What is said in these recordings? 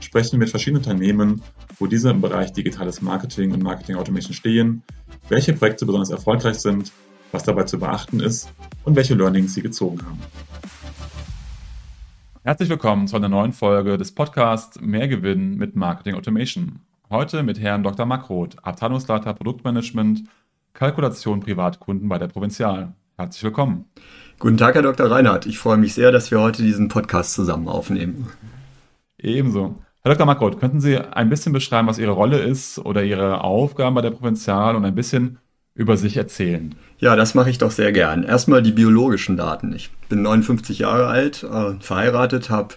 sprechen wir mit verschiedenen Unternehmen, wo diese im Bereich digitales Marketing und Marketing Automation stehen, welche Projekte besonders erfolgreich sind, was dabei zu beachten ist und welche Learnings sie gezogen haben. Herzlich willkommen zu einer neuen Folge des Podcasts Mehr Gewinn mit Marketing Automation. Heute mit Herrn Dr. Makroth, Abteilungsleiter Produktmanagement, Kalkulation Privatkunden bei der Provinzial. Herzlich willkommen. Guten Tag, Herr Dr. Reinhardt. Ich freue mich sehr, dass wir heute diesen Podcast zusammen aufnehmen. Ebenso. Herr Dr. Makroth, könnten Sie ein bisschen beschreiben, was Ihre Rolle ist oder Ihre Aufgaben bei der Provinzial und ein bisschen über sich erzählen? Ja, das mache ich doch sehr gern. Erstmal die biologischen Daten. Ich bin 59 Jahre alt, äh, verheiratet, habe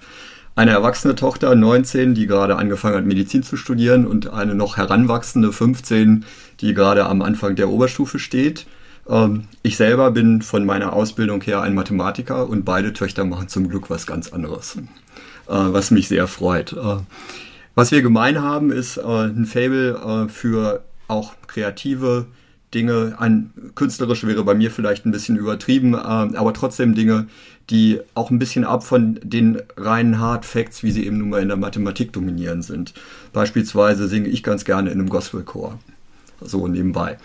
eine erwachsene Tochter, 19, die gerade angefangen hat, Medizin zu studieren und eine noch heranwachsende, 15, die gerade am Anfang der Oberstufe steht. Ähm, ich selber bin von meiner Ausbildung her ein Mathematiker und beide Töchter machen zum Glück was ganz anderes. Äh, was mich sehr freut. Äh, was wir gemein haben, ist äh, ein Fable für auch kreative Dinge. Ein künstlerisch wäre bei mir vielleicht ein bisschen übertrieben, aber trotzdem Dinge, die auch ein bisschen ab von den reinen Hard Facts, wie sie eben nun mal in der Mathematik dominieren sind. Beispielsweise singe ich ganz gerne in einem Gospelchor. So nebenbei.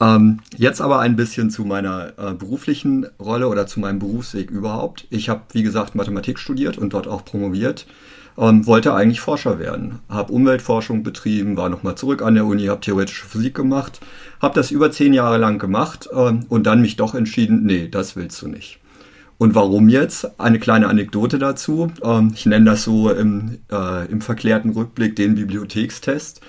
Ähm, jetzt aber ein bisschen zu meiner äh, beruflichen Rolle oder zu meinem Berufsweg überhaupt. Ich habe, wie gesagt, Mathematik studiert und dort auch promoviert. Ähm, wollte eigentlich Forscher werden. Habe Umweltforschung betrieben, war nochmal zurück an der Uni, habe theoretische Physik gemacht, habe das über zehn Jahre lang gemacht ähm, und dann mich doch entschieden, nee, das willst du nicht. Und warum jetzt? Eine kleine Anekdote dazu. Ähm, ich nenne das so im, äh, im verklärten Rückblick den Bibliothekstest.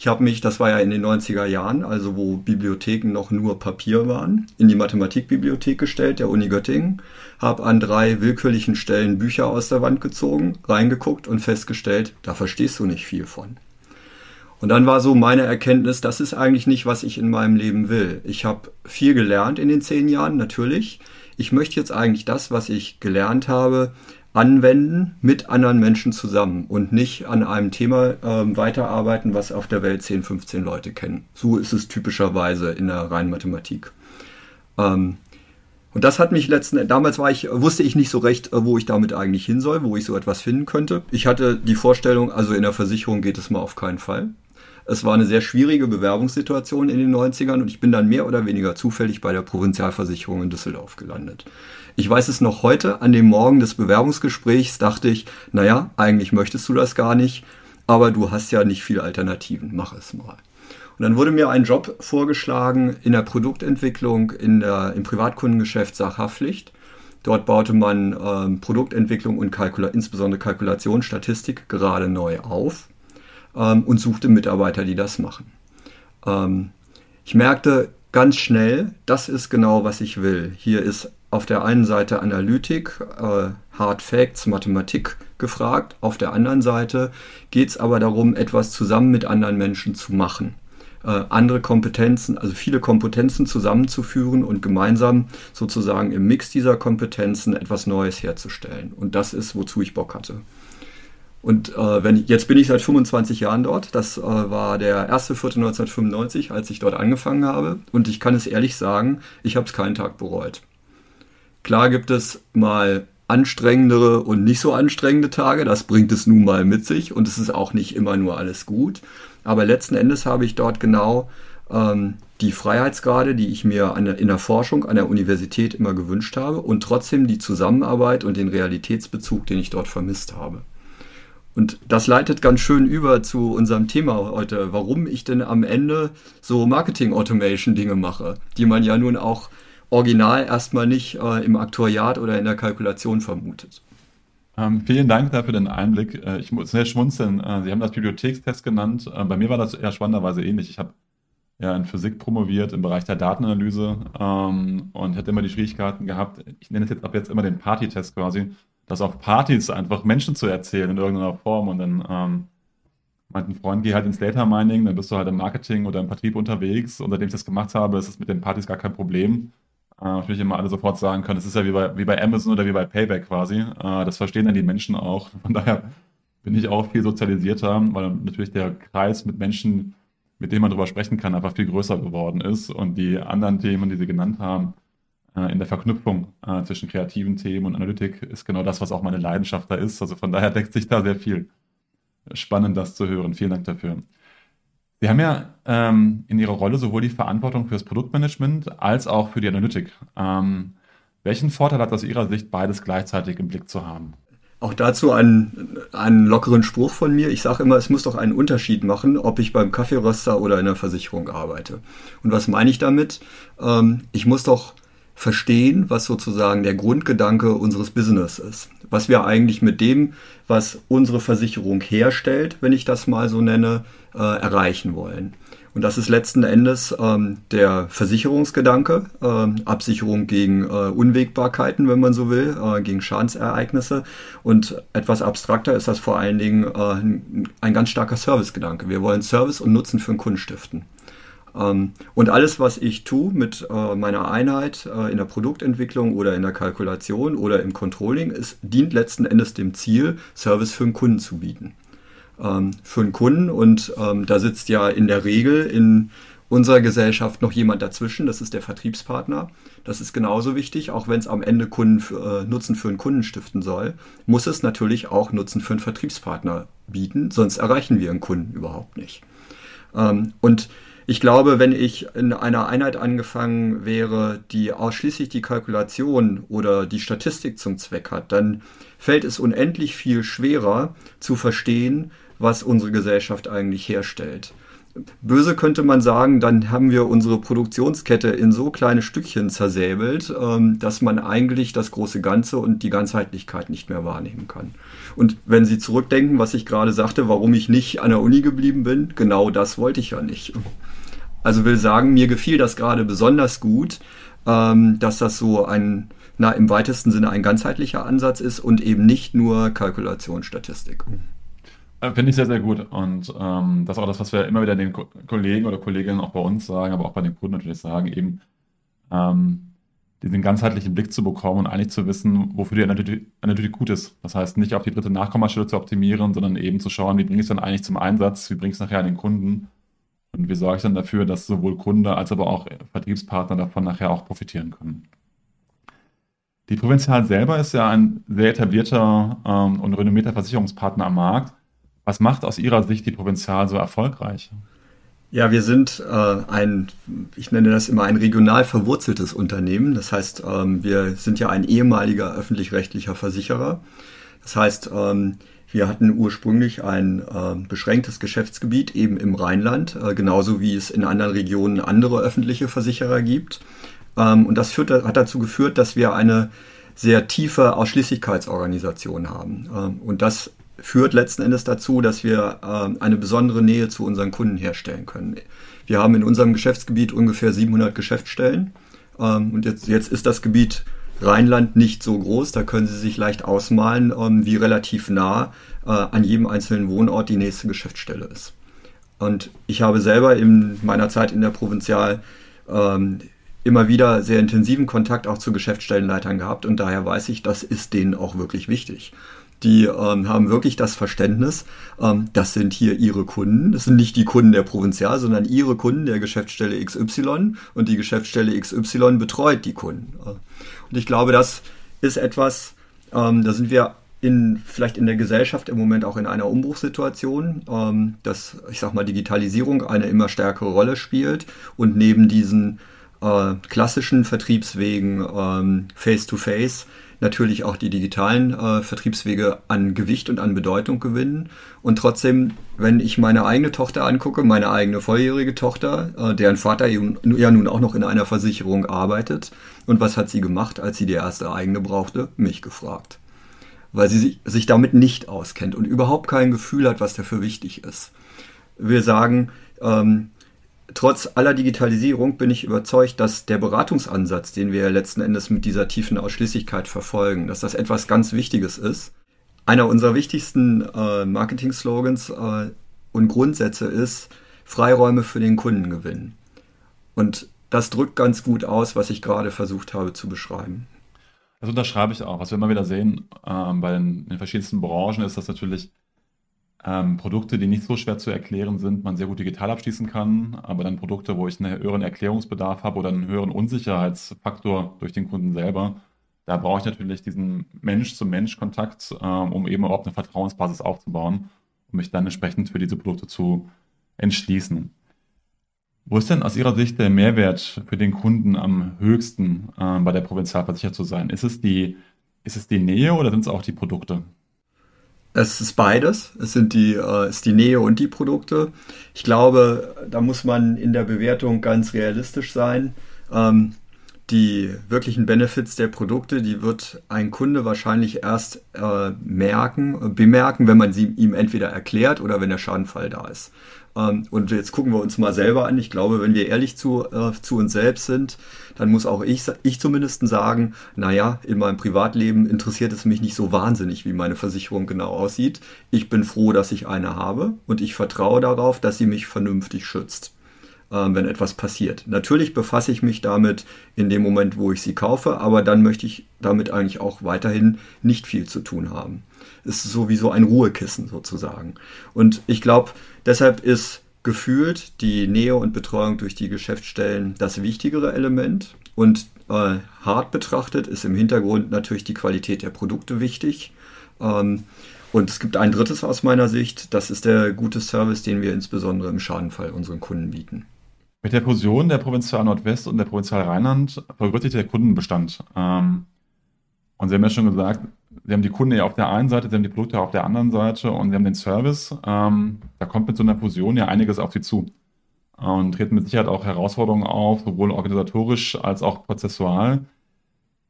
Ich habe mich, das war ja in den 90er Jahren, also wo Bibliotheken noch nur Papier waren, in die Mathematikbibliothek gestellt, der Uni Göttingen, habe an drei willkürlichen Stellen Bücher aus der Wand gezogen, reingeguckt und festgestellt, da verstehst du nicht viel von. Und dann war so meine Erkenntnis, das ist eigentlich nicht, was ich in meinem Leben will. Ich habe viel gelernt in den zehn Jahren, natürlich. Ich möchte jetzt eigentlich das, was ich gelernt habe, anwenden mit anderen Menschen zusammen und nicht an einem Thema äh, weiterarbeiten, was auf der Welt 10, 15 Leute kennen. So ist es typischerweise in der reinen Mathematik. Ähm, und das hat mich letzten, damals war ich, wusste ich nicht so recht, äh, wo ich damit eigentlich hin soll, wo ich so etwas finden könnte. Ich hatte die Vorstellung, also in der Versicherung geht es mal auf keinen Fall. Es war eine sehr schwierige Bewerbungssituation in den 90ern und ich bin dann mehr oder weniger zufällig bei der Provinzialversicherung in Düsseldorf gelandet. Ich weiß es noch heute, an dem Morgen des Bewerbungsgesprächs dachte ich, naja, eigentlich möchtest du das gar nicht, aber du hast ja nicht viele Alternativen, mach es mal. Und dann wurde mir ein Job vorgeschlagen in der Produktentwicklung, in der, im Privatkundengeschäft Sachhaftpflicht. Dort baute man ähm, Produktentwicklung und Kalkula insbesondere Kalkulationsstatistik gerade neu auf ähm, und suchte Mitarbeiter, die das machen. Ähm, ich merkte ganz schnell, das ist genau, was ich will. Hier ist auf der einen Seite Analytik, äh, Hard Facts, Mathematik gefragt. Auf der anderen Seite geht es aber darum, etwas zusammen mit anderen Menschen zu machen. Äh, andere Kompetenzen, also viele Kompetenzen zusammenzuführen und gemeinsam sozusagen im Mix dieser Kompetenzen etwas Neues herzustellen. Und das ist, wozu ich Bock hatte. Und äh, wenn, jetzt bin ich seit 25 Jahren dort. Das äh, war der 1.4.1995, als ich dort angefangen habe. Und ich kann es ehrlich sagen, ich habe es keinen Tag bereut. Klar gibt es mal anstrengendere und nicht so anstrengende Tage. Das bringt es nun mal mit sich. Und es ist auch nicht immer nur alles gut. Aber letzten Endes habe ich dort genau ähm, die Freiheitsgrade, die ich mir der, in der Forschung an der Universität immer gewünscht habe und trotzdem die Zusammenarbeit und den Realitätsbezug, den ich dort vermisst habe. Und das leitet ganz schön über zu unserem Thema heute, warum ich denn am Ende so Marketing-Automation-Dinge mache, die man ja nun auch original erstmal nicht äh, im Aktuariat oder in der Kalkulation vermutet. Ähm, vielen Dank dafür den Einblick. Äh, ich muss sehr schmunzeln. Äh, Sie haben das Bibliothekstest genannt. Äh, bei mir war das eher spannenderweise ähnlich. Ich habe ja in Physik promoviert im Bereich der Datenanalyse ähm, und hätte immer die Schwierigkeiten gehabt. Ich nenne es jetzt ab jetzt immer den Party-Test quasi, das auf Partys einfach Menschen zu erzählen in irgendeiner Form und dann ähm, Mein Freund, geh halt ins Data Mining, dann bist du halt im Marketing oder im Vertrieb unterwegs. Und seitdem ich das gemacht habe, ist es mit den Partys gar kein Problem. Äh, natürlich immer alle sofort sagen können, es ist ja wie bei, wie bei Amazon oder wie bei Payback quasi. Äh, das verstehen dann die Menschen auch. Von daher bin ich auch viel sozialisierter, weil natürlich der Kreis mit Menschen, mit denen man darüber sprechen kann, einfach viel größer geworden ist. Und die anderen Themen, die Sie genannt haben, in der Verknüpfung äh, zwischen kreativen Themen und Analytik ist genau das, was auch meine Leidenschaft da ist. Also von daher deckt sich da sehr viel. Spannend, das zu hören. Vielen Dank dafür. Sie haben ja ähm, in Ihrer Rolle sowohl die Verantwortung für das Produktmanagement als auch für die Analytik. Ähm, welchen Vorteil hat aus Ihrer Sicht beides gleichzeitig im Blick zu haben? Auch dazu einen, einen lockeren Spruch von mir. Ich sage immer, es muss doch einen Unterschied machen, ob ich beim Kaffeeröster oder in der Versicherung arbeite. Und was meine ich damit? Ähm, ich muss doch verstehen, was sozusagen der Grundgedanke unseres Business ist. Was wir eigentlich mit dem, was unsere Versicherung herstellt, wenn ich das mal so nenne, äh, erreichen wollen. Und das ist letzten Endes ähm, der Versicherungsgedanke, äh, Absicherung gegen äh, Unwägbarkeiten, wenn man so will, äh, gegen Schadensereignisse. Und etwas abstrakter ist das vor allen Dingen äh, ein ganz starker Servicegedanke. Wir wollen Service und Nutzen für den Kunden stiften. Ähm, und alles, was ich tue mit äh, meiner Einheit äh, in der Produktentwicklung oder in der Kalkulation oder im Controlling, es dient letzten Endes dem Ziel, Service für den Kunden zu bieten ähm, für einen Kunden. Und ähm, da sitzt ja in der Regel in unserer Gesellschaft noch jemand dazwischen, das ist der Vertriebspartner. Das ist genauso wichtig, auch wenn es am Ende Kunden äh, Nutzen für einen Kunden stiften soll, muss es natürlich auch Nutzen für einen Vertriebspartner bieten, sonst erreichen wir einen Kunden überhaupt nicht. Ähm, und ich glaube, wenn ich in einer Einheit angefangen wäre, die ausschließlich die Kalkulation oder die Statistik zum Zweck hat, dann fällt es unendlich viel schwerer zu verstehen, was unsere Gesellschaft eigentlich herstellt. Böse könnte man sagen, dann haben wir unsere Produktionskette in so kleine Stückchen zersäbelt, ähm, dass man eigentlich das große Ganze und die Ganzheitlichkeit nicht mehr wahrnehmen kann. Und wenn Sie zurückdenken, was ich gerade sagte, warum ich nicht an der Uni geblieben bin, genau das wollte ich ja nicht. Also will sagen, mir gefiel das gerade besonders gut, ähm, dass das so ein, na, im weitesten Sinne ein ganzheitlicher Ansatz ist und eben nicht nur Kalkulationsstatistik. Äh, finde ich sehr, sehr gut. Und ähm, das ist auch das, was wir immer wieder den Ko Kollegen oder Kolleginnen auch bei uns sagen, aber auch bei den Kunden natürlich sagen, eben ähm, diesen ganzheitlichen Blick zu bekommen und eigentlich zu wissen, wofür die Analytik, Analytik gut ist. Das heißt, nicht auf die dritte Nachkommastelle zu optimieren, sondern eben zu schauen, wie bringe ich es dann eigentlich zum Einsatz, wie bringe ich es nachher an den Kunden und wie sorge ich dann dafür, dass sowohl Kunde als aber auch Vertriebspartner davon nachher auch profitieren können. Die Provinzial selber ist ja ein sehr etablierter ähm, und renommierter Versicherungspartner am Markt. Was macht aus Ihrer Sicht die Provinzial so erfolgreich? Ja, wir sind äh, ein, ich nenne das immer ein regional verwurzeltes Unternehmen. Das heißt, ähm, wir sind ja ein ehemaliger öffentlich-rechtlicher Versicherer. Das heißt, ähm, wir hatten ursprünglich ein äh, beschränktes Geschäftsgebiet eben im Rheinland, äh, genauso wie es in anderen Regionen andere öffentliche Versicherer gibt. Ähm, und das führt, hat dazu geführt, dass wir eine sehr tiefe Ausschließlichkeitsorganisation haben. Ähm, und das führt letzten Endes dazu, dass wir äh, eine besondere Nähe zu unseren Kunden herstellen können. Wir haben in unserem Geschäftsgebiet ungefähr 700 Geschäftsstellen ähm, und jetzt, jetzt ist das Gebiet Rheinland nicht so groß, da können Sie sich leicht ausmalen, ähm, wie relativ nah äh, an jedem einzelnen Wohnort die nächste Geschäftsstelle ist. Und ich habe selber in meiner Zeit in der Provinzial ähm, immer wieder sehr intensiven Kontakt auch zu Geschäftsstellenleitern gehabt und daher weiß ich, das ist denen auch wirklich wichtig die ähm, haben wirklich das Verständnis, ähm, das sind hier ihre Kunden. Das sind nicht die Kunden der Provinzial, sondern ihre Kunden der Geschäftsstelle XY und die Geschäftsstelle XY betreut die Kunden. Und ich glaube, das ist etwas, ähm, da sind wir in, vielleicht in der Gesellschaft im Moment auch in einer Umbruchssituation, ähm, dass, ich sag mal, Digitalisierung eine immer stärkere Rolle spielt und neben diesen äh, klassischen Vertriebswegen ähm, face-to-face -face, natürlich auch die digitalen äh, Vertriebswege an Gewicht und an Bedeutung gewinnen. Und trotzdem, wenn ich meine eigene Tochter angucke, meine eigene volljährige Tochter, äh, deren Vater ja nun auch noch in einer Versicherung arbeitet, und was hat sie gemacht, als sie die erste eigene brauchte? Mich gefragt. Weil sie sich, damit nicht auskennt und überhaupt kein Gefühl hat, was dafür wichtig ist. Wir sagen, ähm, trotz aller Digitalisierung bin ich überzeugt, dass der Beratungsansatz, den wir letzten Endes mit dieser tiefen Ausschließlichkeit verfolgen, dass das etwas ganz Wichtiges ist. Einer unserer wichtigsten äh, Marketing-Slogans äh, und Grundsätze ist, Freiräume für den Kunden gewinnen. Und das drückt ganz gut aus, was ich gerade versucht habe zu beschreiben. Das unterschreibe ich auch. Was wir immer wieder sehen ähm, bei den, den, verschiedensten Branchen, ist, dass natürlich ähm, Produkte, die nicht so schwer zu erklären sind, man sehr gut digital abschließen kann. Aber dann Produkte, wo ich einen höheren Erklärungsbedarf habe oder einen höheren Unsicherheitsfaktor durch den Kunden selber, da brauche ich natürlich diesen Mensch-zu-Mensch-Kontakt, ähm, um eben überhaupt eine Vertrauensbasis aufzubauen, um mich dann entsprechend für diese Produkte zu entschließen. Wo ist denn aus Ihrer Sicht der Mehrwert für den Kunden am höchsten äh, bei der Provinzialversicherung zu sein? Ist es, die, ist es die Nähe oder sind es auch die Produkte? Es ist beides. Es sind die, äh, ist die Nähe und die Produkte. Ich glaube, da muss man in der Bewertung ganz realistisch sein. Ähm, die wirklichen Benefits der Produkte, die wird ein Kunde wahrscheinlich erst äh, merken, bemerken, wenn man sie ihm entweder erklärt oder wenn der Schadenfall da ist. Ähm, und jetzt gucken wir uns mal selber an. Ich glaube, wenn wir ehrlich zu, äh, zu uns selbst sind, dann muss auch ich, ich zumindest sagen, naja, in meinem Privatleben interessiert es mich nicht so wahnsinnig, wie meine Versicherung genau aussieht. Ich bin froh, dass ich eine habe und ich vertraue darauf, dass sie mich vernünftig schützt wenn etwas passiert. Natürlich befasse ich mich damit in dem Moment, wo ich sie kaufe, aber dann möchte ich damit eigentlich auch weiterhin nicht viel zu tun haben. Es ist sowieso ein Ruhekissen sozusagen. Und ich glaube, deshalb ist gefühlt die Nähe und Betreuung durch die Geschäftsstellen das wichtigere Element. Und äh, hart betrachtet ist im Hintergrund natürlich die Qualität der Produkte wichtig. Ähm, und es gibt ein drittes aus meiner Sicht, das ist der gute Service, den wir insbesondere im Schadenfall unseren Kunden bieten. Mit der Fusion der Provinzial Nordwest und der Provinzial Rheinland vergrößert sich der Kundenbestand. Ähm, und Sie haben ja schon gesagt, Sie haben die Kunden ja auf der einen Seite, Sie haben die Produkte auf der anderen Seite und Sie haben den Service. Ähm, da kommt mit so einer Fusion ja einiges auf Sie zu. Und treten mit Sicherheit auch Herausforderungen auf, sowohl organisatorisch als auch prozessual.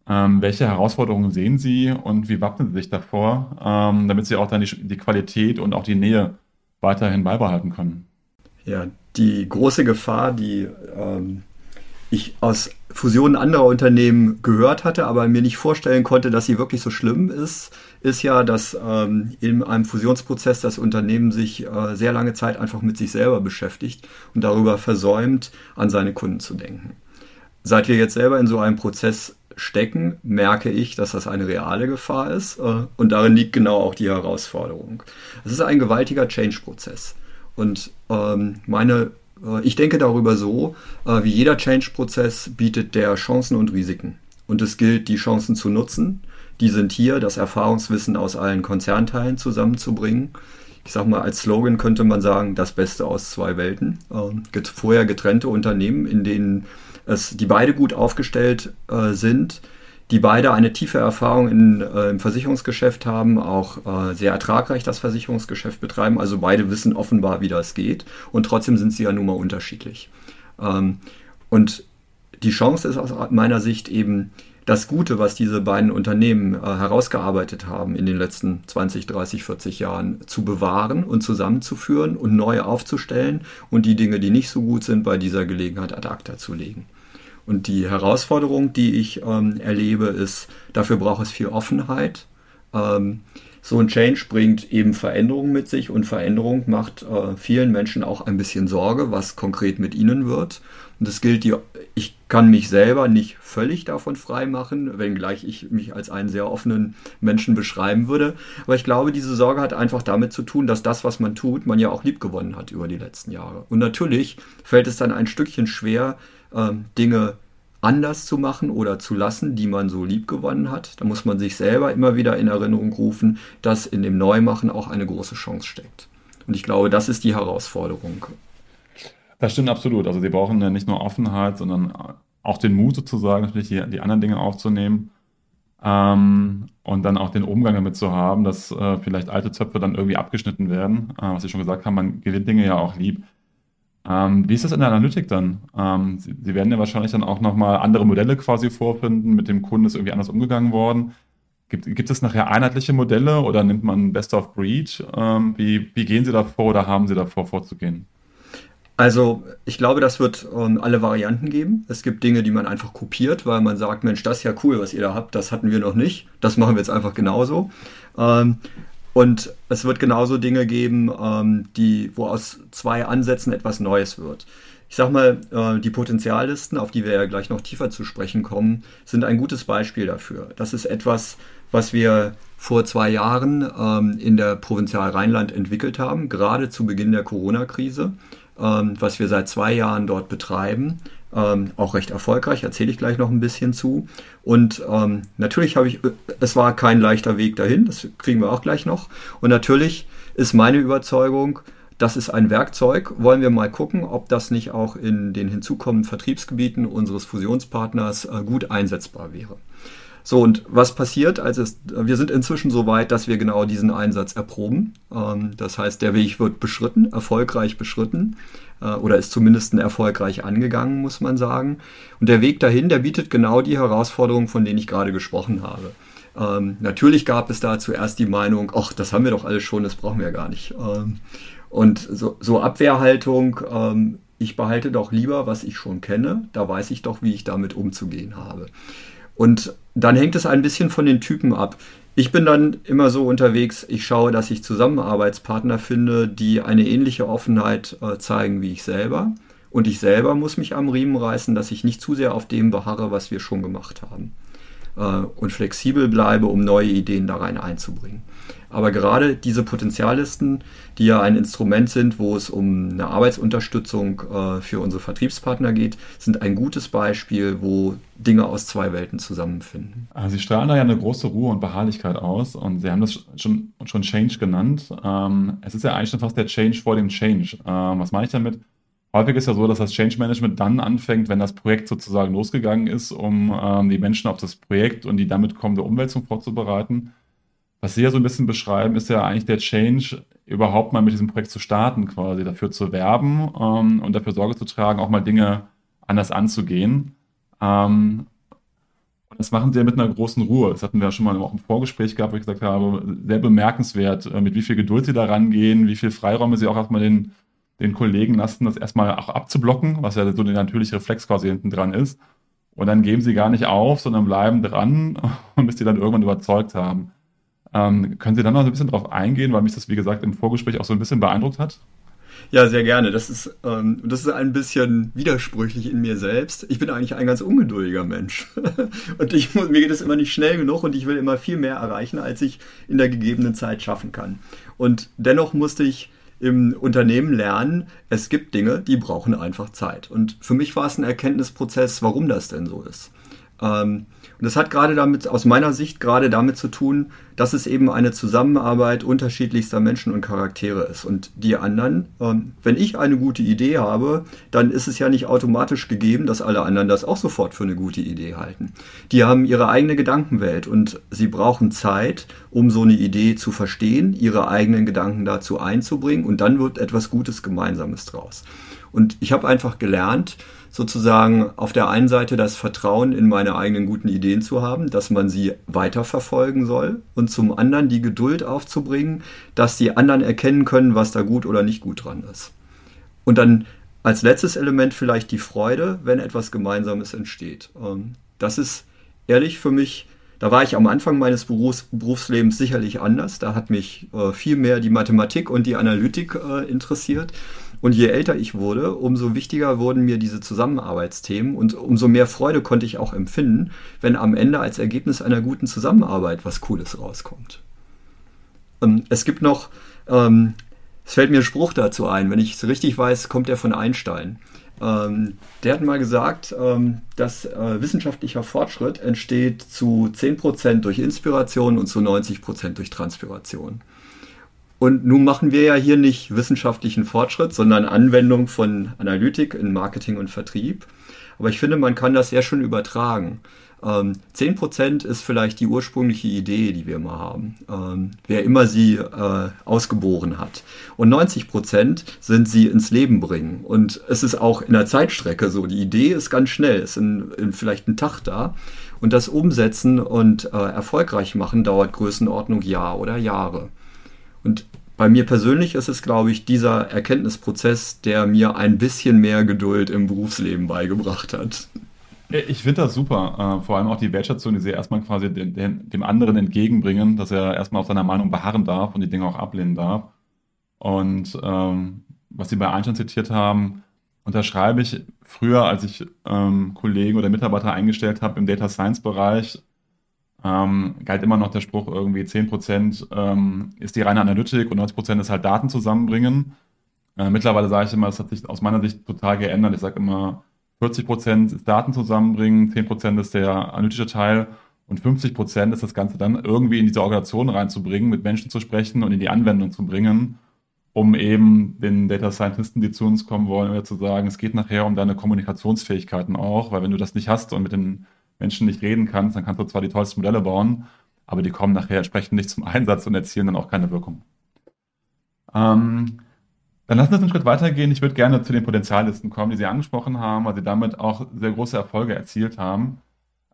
Ähm, welche Herausforderungen sehen Sie und wie wappnen Sie sich davor, ähm, damit Sie auch dann die, die Qualität und auch die Nähe weiterhin beibehalten können? Ja, die große Gefahr, die ähm, ich aus Fusionen anderer Unternehmen gehört hatte, aber mir nicht vorstellen konnte, dass sie wirklich so schlimm ist, ist ja, dass ähm, in einem Fusionsprozess das Unternehmen sich äh, sehr lange Zeit einfach mit sich selber beschäftigt und darüber versäumt, an seine Kunden zu denken. Seit wir jetzt selber in so einem Prozess stecken, merke ich, dass das eine reale Gefahr ist äh, und darin liegt genau auch die Herausforderung. Es ist ein gewaltiger Change-Prozess und meine äh, ich denke darüber so, äh, wie jeder Change-Prozess bietet der Chancen und Risiken. Und es gilt, die Chancen zu nutzen. Die sind hier, das Erfahrungswissen aus allen Konzernteilen zusammenzubringen. Ich sage mal, als Slogan könnte man sagen, das Beste aus zwei Welten. Ähm, vorher getrennte Unternehmen, in denen es, die beide gut aufgestellt äh, sind, die beide eine tiefe Erfahrung in, äh, im Versicherungsgeschäft haben, auch äh, sehr ertragreich das Versicherungsgeschäft betreiben. Also beide wissen offenbar, wie das geht. Und trotzdem sind sie ja nun mal unterschiedlich. Ähm, und die Chance ist aus meiner Sicht eben, das Gute, was diese beiden Unternehmen äh, herausgearbeitet haben in den letzten 20, 30, 40 Jahren, zu bewahren und zusammenzuführen und neu aufzustellen und die Dinge, die nicht so gut sind, bei dieser Gelegenheit ad acta zu legen. Und die Herausforderung, die ich ähm, erlebe, ist, dafür braucht es viel Offenheit. Ähm, so ein Change bringt eben Veränderungen mit sich und Veränderung macht äh, vielen Menschen auch ein bisschen Sorge, was konkret mit ihnen wird. Und es gilt, ich kann mich selber nicht völlig davon freimachen, wenngleich ich mich als einen sehr offenen Menschen beschreiben würde. Aber ich glaube, diese Sorge hat einfach damit zu tun, dass das, was man tut, man ja auch liebgewonnen hat über die letzten Jahre. Und natürlich fällt es dann ein Stückchen schwer, ähm, Dinge anders zu machen oder zu lassen, die man so lieb gewonnen hat. Da muss man sich selber immer wieder in Erinnerung rufen, dass in dem Neumachen auch eine große Chance steckt. Und ich glaube, das ist die Herausforderung. Das stimmt absolut. Also sie brauchen nicht nur Offenheit, sondern auch den Mut sozusagen, natürlich die, die anderen Dinge aufzunehmen ähm, und dann auch den Umgang damit zu haben, dass äh, vielleicht alte Zöpfe dann irgendwie abgeschnitten werden. Äh, was Sie schon gesagt haben, man gewinnt Dinge ja auch lieb. Ähm, wie ist das in der Analytik dann? Ähm, Sie, Sie, werden ja wahrscheinlich dann auch nochmal andere Modelle quasi vorfinden. Mit dem Kunden ist irgendwie anders umgegangen worden. Gibt, gibt es nachher einheitliche Modelle oder nimmt man Best of Breed? Ähm, wie, wie gehen Sie da vor oder haben Sie da vor, vorzugehen? Also ich glaube, das wird ähm, alle Varianten geben. Es gibt Dinge, die man einfach kopiert, weil man sagt, Mensch, das ist ja cool, was ihr da habt, das hatten wir noch nicht. Das machen wir jetzt einfach genauso. Ähm, Und es wird genauso Dinge geben, ähm, die, wo aus zwei Ansätzen etwas Neues wird. Ich sag mal, äh, die Potenziallisten, auf die wir ja gleich noch tiefer zu sprechen kommen, sind ein gutes Beispiel dafür. Das ist etwas, was wir vor zwei Jahren ähm, in der Provinzial Rheinland entwickelt haben, gerade zu Beginn der Corona-Krise, was wir seit zwei Jahren dort betreiben. Ähm, auch recht erfolgreich, erzähle ich gleich noch ein bisschen zu. Und ähm, natürlich habe ich, es war kein leichter Weg dahin, das kriegen wir auch gleich noch. Und natürlich ist meine Überzeugung, das ist ein Werkzeug. Wollen wir mal gucken, ob das nicht auch in den hinzukommenden Vertriebsgebieten unseres Fusionspartners äh, gut einsetzbar wäre. So, und was passiert? Also es, wir sind inzwischen so weit, dass wir genau diesen Einsatz erproben. Ähm, das heißt, der Weg wird beschritten, erfolgreich beschritten äh, oder ist zumindest erfolgreich angegangen, muss man sagen. Und der Weg dahin, der bietet genau die Herausforderungen, von denen ich gerade gesprochen habe. Ähm, natürlich gab es da zuerst die Meinung, ach, das haben wir doch alles schon, das brauchen wir gar nicht. Ähm, und so, so Abwehrhaltung, ähm, ich behalte doch lieber, was ich schon kenne, da weiß ich doch, wie ich damit umzugehen habe. Und dann hängt es ein bisschen von den Typen ab. Ich bin dann immer so unterwegs, ich schaue, dass ich Zusammenarbeitspartner finde, die eine ähnliche Offenheit äh, zeigen wie ich selber. Und ich selber muss mich am Riemen reißen, dass ich nicht zu sehr auf dem beharre, was wir schon gemacht haben. Äh, und flexibel bleibe, um neue Ideen da rein einzubringen. Aber gerade diese Potenziallisten, die ja ein Instrument sind, wo es um eine Arbeitsunterstützung äh, für unsere Vertriebspartner geht, sind ein gutes Beispiel, wo Dinge aus zwei Welten zusammenfinden. Also Sie strahlen da ja eine große Ruhe und Beharrlichkeit aus und Sie haben das schon, schon Change genannt. Ähm, es ist ja eigentlich schon fast der Change vor dem Change. Ähm, was meine ich damit? Häufig ist ja so, dass das Change Management dann anfängt, wenn das Projekt sozusagen losgegangen ist, um ähm, die Menschen auf das Projekt und die damit kommende Umwälzung vorzubereiten. Was Sie ja so ein bisschen beschreiben, ist ja eigentlich der Change, überhaupt mal mit diesem Projekt zu starten, quasi dafür zu werben ähm, und dafür Sorge zu tragen, auch mal Dinge anders anzugehen. Ähm, und das machen Sie ja mit einer großen Ruhe. Das hatten wir ja schon mal auch im Vorgespräch gehabt, wo ich gesagt habe, sehr bemerkenswert, äh, mit wie viel Geduld Sie da rangehen, wie viel Freiräume Sie auch erstmal den, den Kollegen lassen, das erstmal auch abzublocken, was ja so der natürliche Reflex quasi hinten dran ist. Und dann geben Sie gar nicht auf, sondern bleiben dran, bis Sie dann irgendwann überzeugt haben. Ähm, können Sie dann noch ein bisschen drauf eingehen, weil mich das, wie gesagt, im Vorgespräch auch so ein bisschen beeindruckt hat? Ja, sehr gerne. Das ist, ähm, das ist ein bisschen widersprüchlich in mir selbst. Ich bin eigentlich ein ganz ungeduldiger Mensch. und ich, mir geht es immer nicht schnell genug und ich will immer viel mehr erreichen, als ich in der gegebenen Zeit schaffen kann. Und dennoch musste ich im Unternehmen lernen, es gibt Dinge, die brauchen einfach Zeit. Und für mich war es ein Erkenntnisprozess, warum das denn so ist. Ähm, und das hat gerade damit, aus meiner Sicht, gerade damit zu tun, dass es eben eine Zusammenarbeit unterschiedlichster Menschen und Charaktere ist. Und die anderen, ähm, wenn ich eine gute Idee habe, dann ist es ja nicht automatisch gegeben, dass alle anderen das auch sofort für eine gute Idee halten. Die haben ihre eigene Gedankenwelt und sie brauchen Zeit, um so eine Idee zu verstehen, ihre eigenen Gedanken dazu einzubringen und dann wird etwas Gutes Gemeinsames draus. Und ich habe einfach gelernt, sozusagen auf der einen Seite das Vertrauen in meine eigenen guten Ideen zu haben, dass man sie weiterverfolgen soll und zum anderen die Geduld aufzubringen, dass die anderen erkennen können, was da gut oder nicht gut dran ist. Und dann als letztes Element vielleicht die Freude, wenn etwas Gemeinsames entsteht. Ähm, das ist ehrlich für mich da war ich am Anfang meines Berufs, Berufslebens sicherlich anders. Da hat mich äh, viel mehr die Mathematik und die Analytik äh, interessiert. Und je älter ich wurde, umso wichtiger wurden mir diese Zusammenarbeitsthemen und umso mehr Freude konnte ich auch empfinden, wenn am Ende als Ergebnis einer guten Zusammenarbeit was Cooles rauskommt. Ähm, es gibt noch, ähm, es fällt mir ein Spruch dazu ein, wenn ich es richtig weiß, kommt der von Einstein. Ähm, der hat mal gesagt, ähm, dass äh, wissenschaftlicher Fortschritt entsteht zu 10% durch Inspiration und zu 90% durch Transpiration. Und nun machen wir ja hier nicht wissenschaftlichen Fortschritt, sondern Anwendung von Analytik in Marketing und Vertrieb. Aber ich finde, man kann das sehr schön übertragen. Ähm, 10% ist vielleicht die ursprüngliche Idee, die wir mal haben, ähm, wer immer sie äh, ausgeboren hat. Und 90% sind sie ins Leben bringen. Und es ist auch in der Zeitstrecke so. Die Idee ist ganz schnell, ist in, in vielleicht ein Tag da. Und das Umsetzen und äh, erfolgreich machen dauert Größenordnung Jahr oder Jahre. Und bei mir persönlich ist es, glaube ich, dieser Erkenntnisprozess, der mir ein bisschen mehr Geduld im Berufsleben beigebracht hat. Ich finde das super. Äh, vor allem auch die Wertschätzung, die sie erstmal quasi dem anderen entgegenbringen, dass er erstmal auf seiner Meinung beharren darf und die Dinge auch ablehnen darf. Und ähm, was Sie bei Einstein zitiert haben, unterschreibe ich früher, als ich ähm, Kollegen oder Mitarbeiter eingestellt habe im Data Science Bereich, ähm, galt immer noch der Spruch irgendwie 10% ähm, ist die reine Analytik und 90% ist halt Daten zusammenbringen. Äh, mittlerweile sage ich immer, das hat sich aus meiner Sicht total geändert. Ich sage immer, 40% ist Daten zusammenbringen, 10% ist der analytische Teil und 50% ist das Ganze dann irgendwie in diese Organisation reinzubringen, mit Menschen zu sprechen und in die Anwendung zu bringen, um eben den Data Scientisten, die zu uns kommen wollen, zu sagen, es geht nachher um deine Kommunikationsfähigkeiten auch, weil wenn du das nicht hast und mit den Menschen nicht reden kannst, dann kannst du zwar die tollsten Modelle bauen, aber die kommen nachher entsprechend nicht zum Einsatz und erzielen dann auch keine Wirkung. Ähm, dann lassen wir uns einen Schritt weitergehen. Ich würde gerne zu den Potenziallisten kommen, die Sie angesprochen haben, weil Sie damit auch sehr große Erfolge erzielt haben.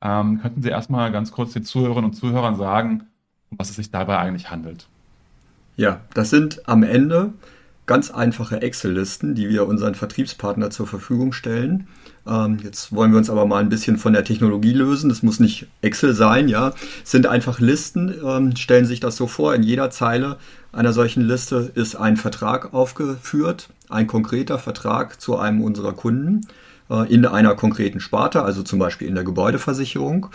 Ähm, könnten Sie erstmal ganz kurz den Zuhörerinnen und Zuhörern sagen, um was es sich dabei eigentlich handelt? Ja, das sind am Ende ganz einfache Excel-Listen, die wir unseren Vertriebspartner zur Verfügung stellen. Ähm, jetzt wollen wir uns aber mal ein bisschen von der Technologie lösen. Das muss nicht Excel sein, ja. Es sind einfach Listen, ähm, stellen sich das so vor. In jeder Zeile einer solchen Liste ist ein Vertrag aufgeführt, ein konkreter Vertrag zu einem unserer Kunden äh, in einer konkreten Sparte, also zum Beispiel in der Gebäudeversicherung.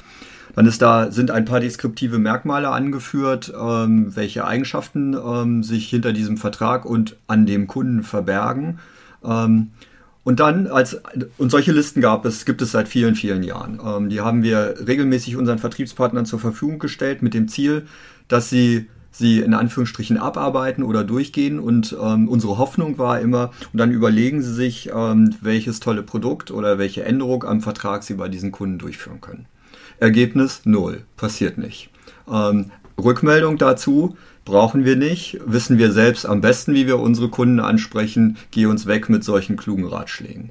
Dann ist da, sind ein paar deskriptive Merkmale angeführt, ähm, welche Eigenschaften ähm, sich hinter diesem Vertrag und an dem Kunden verbergen. Ähm, und dann als und solche Listen gab es, gibt es seit vielen, vielen Jahren. Ähm, die haben wir regelmäßig unseren Vertriebspartnern zur Verfügung gestellt mit dem Ziel, dass sie sie in Anführungsstrichen abarbeiten oder durchgehen. Und ähm, unsere Hoffnung war immer, und dann überlegen sie sich, ähm, welches tolle Produkt oder welche Änderung am Vertrag sie bei diesen Kunden durchführen können. Ergebnis null, passiert nicht. Ähm, Rückmeldung dazu brauchen wir nicht, wissen wir selbst am besten, wie wir unsere Kunden ansprechen, geh uns weg mit solchen klugen Ratschlägen.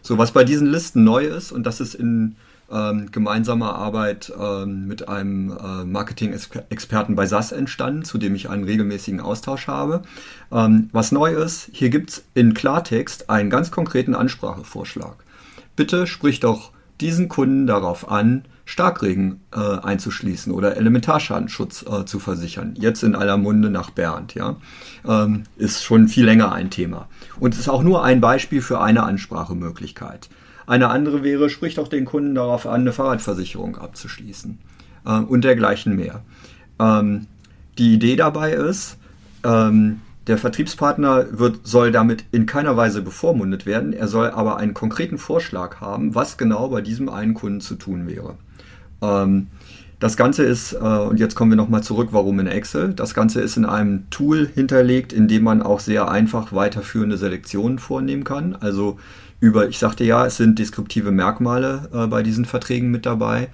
So, was bei diesen Listen neu ist, und das ist in ähm, gemeinsamer Arbeit ähm, mit einem äh, Marketing-Experten bei SAS entstanden, zu dem ich einen regelmäßigen Austausch habe. Ähm, was neu ist, hier gibt es in Klartext einen ganz konkreten Ansprachevorschlag. Bitte sprich doch diesen Kunden darauf an, Starkregen äh, einzuschließen oder Elementarschadensschutz äh, zu versichern. Jetzt in aller Munde nach Bernd, ja. Ähm, ist schon viel länger ein Thema. Und es ist auch nur ein Beispiel für eine Ansprachemöglichkeit. Eine andere wäre, spricht auch den Kunden darauf an, eine Fahrradversicherung abzuschließen äh, und dergleichen mehr. Ähm, die Idee dabei ist, ähm, der Vertriebspartner wird, soll damit in keiner Weise bevormundet werden. Er soll aber einen konkreten Vorschlag haben, was genau bei diesem einen Kunden zu tun wäre. Ähm, das Ganze ist, äh, und jetzt kommen wir nochmal zurück, warum in Excel. Das Ganze ist in einem Tool hinterlegt, in dem man auch sehr einfach weiterführende Selektionen vornehmen kann. Also über, ich sagte ja, es sind deskriptive Merkmale äh, bei diesen Verträgen mit dabei.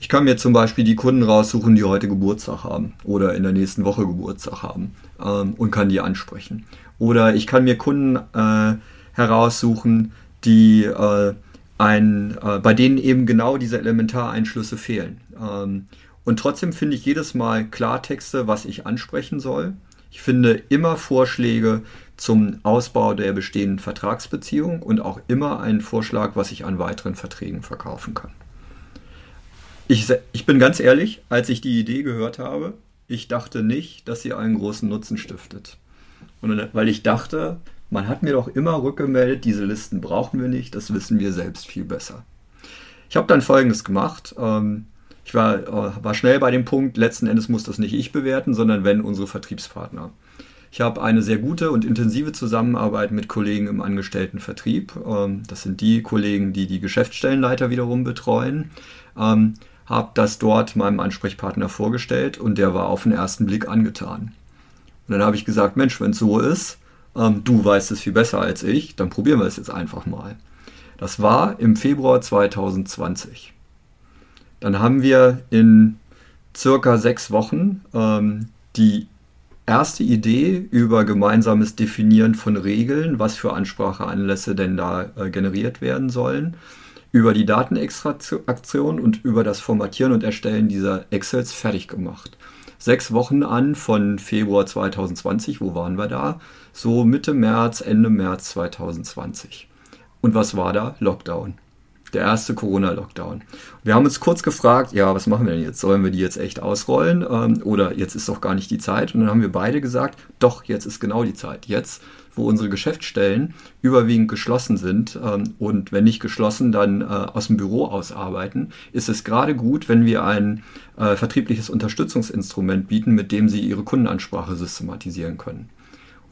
Ich kann mir zum Beispiel die Kunden raussuchen, die heute Geburtstag haben oder in der nächsten Woche Geburtstag haben ähm, und kann die ansprechen. Oder ich kann mir Kunden äh, heraussuchen, die äh, ein, äh, bei denen eben genau diese Elementareinschlüsse fehlen. Ähm, und trotzdem finde ich jedes Mal Klartexte, was ich ansprechen soll. Ich finde immer Vorschläge zum Ausbau der bestehenden Vertragsbeziehung und auch immer einen Vorschlag, was ich an weiteren Verträgen verkaufen kann. Ich, ich bin ganz ehrlich, als ich die Idee gehört habe, ich dachte nicht, dass sie einen großen Nutzen stiftet. Und weil ich dachte, man hat mir doch immer rückgemeldet, diese Listen brauchen wir nicht, das wissen wir selbst viel besser. Ich habe dann Folgendes gemacht. Ähm, ich war, äh, war schnell bei dem Punkt, letzten Endes muss das nicht ich bewerten, sondern wenn unsere Vertriebspartner. Ich habe eine sehr gute und intensive Zusammenarbeit mit Kollegen im Angestelltenvertrieb. Ähm, das sind die Kollegen, die die Geschäftsstellenleiter wiederum betreuen. Ähm, habe das dort meinem Ansprechpartner vorgestellt und der war auf den ersten Blick angetan. Und dann habe ich gesagt, Mensch, wenn es so ist, ähm, du weißt es viel besser als ich, dann probieren wir es jetzt einfach mal. Das war im Februar 2020. Dann haben wir in circa sechs Wochen ähm, die erste Idee über gemeinsames Definieren von Regeln, was für Anspracheanlässe denn da äh, generiert werden sollen, über die Datenextraktion und über das Formatieren und Erstellen dieser Excels fertig gemacht. Sechs Wochen an von Februar 2020, wo waren wir da? So Mitte März, Ende März 2020. Und was war da? Lockdown. der erste Corona-Lockdown. Wir haben uns kurz gefragt, ja, was machen wir denn jetzt? Sollen wir die jetzt echt ausrollen? Ähm, oder jetzt ist doch gar nicht die Zeit? Und dann haben wir beide gesagt, doch, jetzt ist genau die Zeit. Jetzt, wo unsere Geschäftsstellen überwiegend geschlossen sind ähm, und wenn nicht geschlossen, dann äh, aus dem Büro aus arbeiten, ist es gerade gut, wenn wir ein äh, vertriebliches Unterstützungsinstrument bieten, mit dem sie ihre Kundenansprache systematisieren können.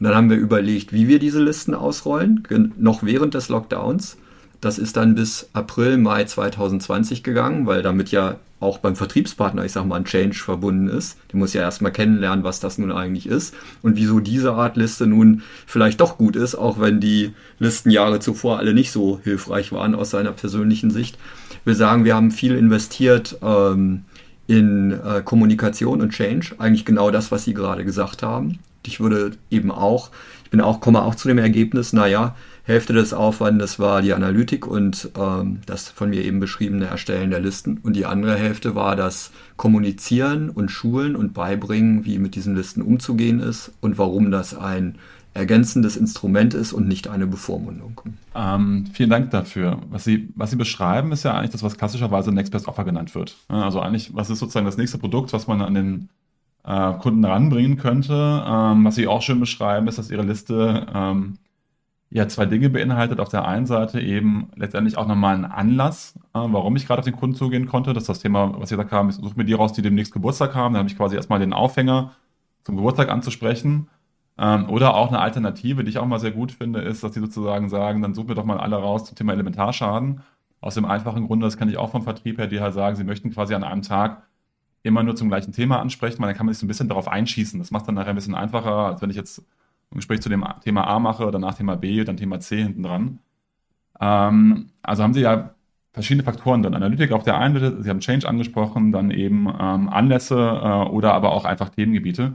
Und dann haben wir überlegt, wie wir diese Listen ausrollen, noch während des Lockdowns das ist dann bis April, Mai 2020 gegangen, weil damit ja auch beim Vertriebspartner, ich sag mal, ein Change verbunden ist. Der muss ja erstmal kennenlernen, was das nun eigentlich ist und wieso diese Art Liste nun vielleicht doch gut ist, auch wenn die Listenjahre zuvor alle nicht so hilfreich waren aus seiner persönlichen Sicht. Wir sagen, wir haben viel investiert ähm, in äh, Kommunikation und Change, eigentlich genau das, was Sie gerade gesagt haben. Ich würde eben auch, ich bin auch, komme auch zu dem Ergebnis, naja, Hälfte des Aufwandes war die Analytik und ähm, das von mir eben beschriebene Erstellen der Listen. Und die andere Hälfte war das Kommunizieren und Schulen und Beibringen, wie mit diesen Listen umzugehen ist und warum das ein ergänzendes Instrument ist und nicht eine Bevormundung. Ähm, vielen Dank dafür. Was Sie, was Sie beschreiben, ist ja eigentlich das, was klassischerweise Next Best Offer genannt wird. Also eigentlich, was ist sozusagen das nächste Produkt, was man an den äh, Kunden ranbringen könnte. Ähm, was Sie auch schön beschreiben, ist, dass Ihre Liste ähm, ja zwei Dinge beinhaltet. Auf der einen Seite eben letztendlich auch nochmal einen Anlass, äh, warum ich gerade auf den Kunden zugehen konnte. Das ist das Thema, was Sie gesagt haben, ich suche mir die raus, die demnächst Geburtstag haben. Da habe ich quasi erstmal den Aufhänger zum Geburtstag anzusprechen. Ähm, oder auch eine Alternative, die ich auch mal sehr gut finde, ist, dass sie sozusagen sagen, dann suchen wir doch mal alle raus zum Thema Elementarschaden. Aus dem einfachen Grunde, das kann ich auch vom Vertrieb her, die halt sagen, sie möchten quasi an einem Tag immer nur zum gleichen Thema ansprechen, weil dann kann man sich so ein bisschen darauf einschießen. Das macht dann nachher ein bisschen einfacher, als wenn ich jetzt ein Gespräch zu dem Thema A mache, danach Thema B, dann Thema C hinten dran. Ähm, also haben Sie ja verschiedene Faktoren dann. Analytik auf der einen Seite, Sie haben Change angesprochen, dann eben ähm, Anlässe äh, oder aber auch einfach Themengebiete.